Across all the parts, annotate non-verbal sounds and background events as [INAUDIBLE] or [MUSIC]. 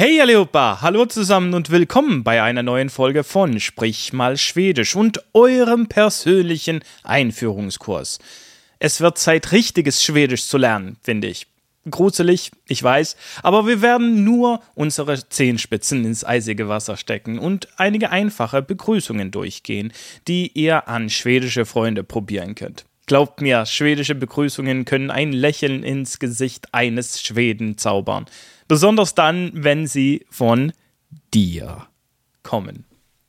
Hey allihopa, hallo zusammen und willkommen bei einer neuen Folge von Sprich mal Schwedisch und eurem persönlichen Einführungskurs. Es wird Zeit, richtiges Schwedisch zu lernen, finde ich. Gruselig, ich weiß, aber wir werden nur unsere Zehenspitzen ins eisige Wasser stecken und einige einfache Begrüßungen durchgehen, die ihr an schwedische Freunde probieren könnt. Glaubt mir, schwedische Begrüßungen können ein Lächeln ins Gesicht eines Schweden zaubern. Besonders dann, wenn sie von dir kommen.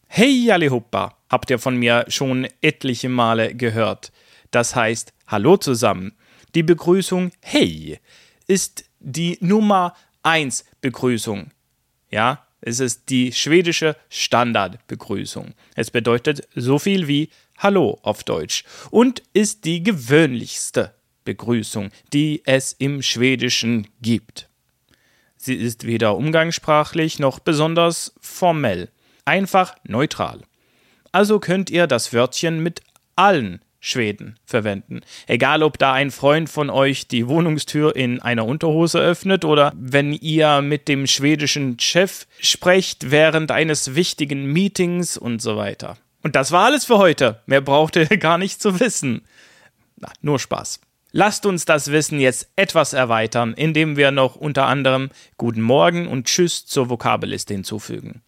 Hey allihopa, habt ihr von mir schon etliche Male gehört. Das heißt Hallo zusammen. Die Begrüßung Hey ist die Nummer 1 Begrüßung. Ja, es ist die schwedische Standardbegrüßung. Es bedeutet so viel wie Hallo auf Deutsch und ist die gewöhnlichste Begrüßung, die es im Schwedischen gibt. Sie ist weder umgangssprachlich noch besonders formell, einfach neutral. Also könnt ihr das Wörtchen mit allen Schweden verwenden. Egal, ob da ein Freund von euch die Wohnungstür in einer Unterhose öffnet oder wenn ihr mit dem schwedischen Chef sprecht während eines wichtigen Meetings und so weiter. Und das war alles für heute. Mehr braucht ihr [LAUGHS] gar nicht zu wissen. Na, nur Spaß. Lasst uns das Wissen jetzt etwas erweitern, indem wir noch unter anderem Guten Morgen und Tschüss zur Vokabelliste hinzufügen.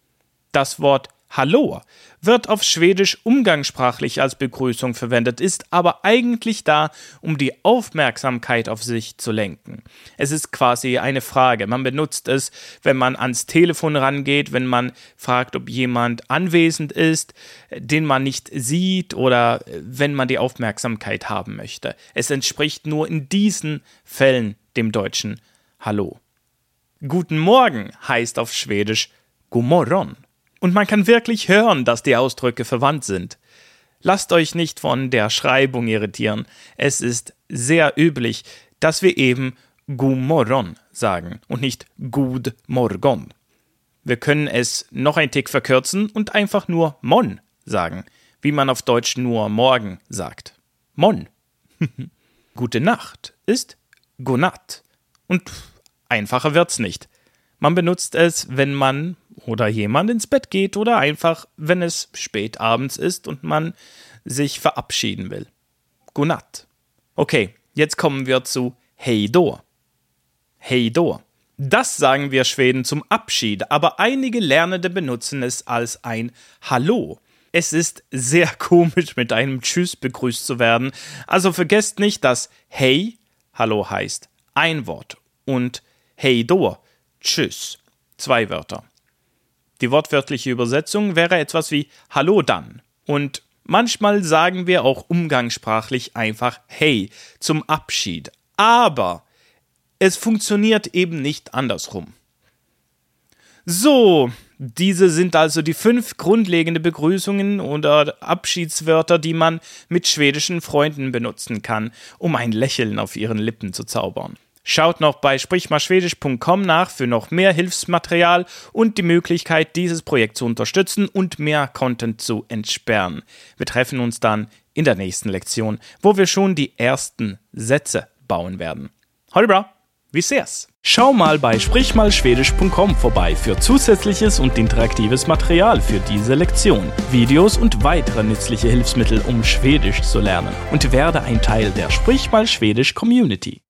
Das Wort Hallo wird auf Schwedisch umgangssprachlich als Begrüßung verwendet, ist aber eigentlich da, um die Aufmerksamkeit auf sich zu lenken. Es ist quasi eine Frage. Man benutzt es, wenn man ans Telefon rangeht, wenn man fragt, ob jemand anwesend ist, den man nicht sieht oder wenn man die Aufmerksamkeit haben möchte. Es entspricht nur in diesen Fällen dem deutschen Hallo. Guten Morgen heißt auf Schwedisch Gomorron. Und man kann wirklich hören, dass die Ausdrücke verwandt sind. Lasst euch nicht von der Schreibung irritieren. Es ist sehr üblich, dass wir eben Gumorron sagen und nicht Gud Morgon. Wir können es noch ein Tick verkürzen und einfach nur Mon sagen, wie man auf Deutsch nur morgen sagt. Mon. [LAUGHS] Gute Nacht ist Gonat. Und einfacher wird's nicht. Man benutzt es, wenn man oder jemand ins Bett geht oder einfach, wenn es spät abends ist und man sich verabschieden will. Gunnatt. Okay, jetzt kommen wir zu Hey do. Hey do. Das sagen wir Schweden zum Abschied, aber einige Lernende benutzen es als ein Hallo. Es ist sehr [LAUGHS] komisch, mit einem Tschüss begrüßt zu werden, also vergesst nicht, dass Hey Hallo heißt ein Wort und Hey do Tschüss zwei Wörter. Die wortwörtliche Übersetzung wäre etwas wie Hallo dann. Und manchmal sagen wir auch umgangssprachlich einfach Hey zum Abschied. Aber es funktioniert eben nicht andersrum. So, diese sind also die fünf grundlegende Begrüßungen oder Abschiedswörter, die man mit schwedischen Freunden benutzen kann, um ein Lächeln auf ihren Lippen zu zaubern. Schaut noch bei sprichmalschwedisch.com nach für noch mehr Hilfsmaterial und die Möglichkeit, dieses Projekt zu unterstützen und mehr Content zu entsperren. Wir treffen uns dann in der nächsten Lektion, wo wir schon die ersten Sätze bauen werden. Hallo bra, wie seh's? Schau mal bei sprichmalschwedisch.com vorbei für zusätzliches und interaktives Material für diese Lektion, Videos und weitere nützliche Hilfsmittel, um Schwedisch zu lernen und werde ein Teil der Sprichmal Schwedisch Community.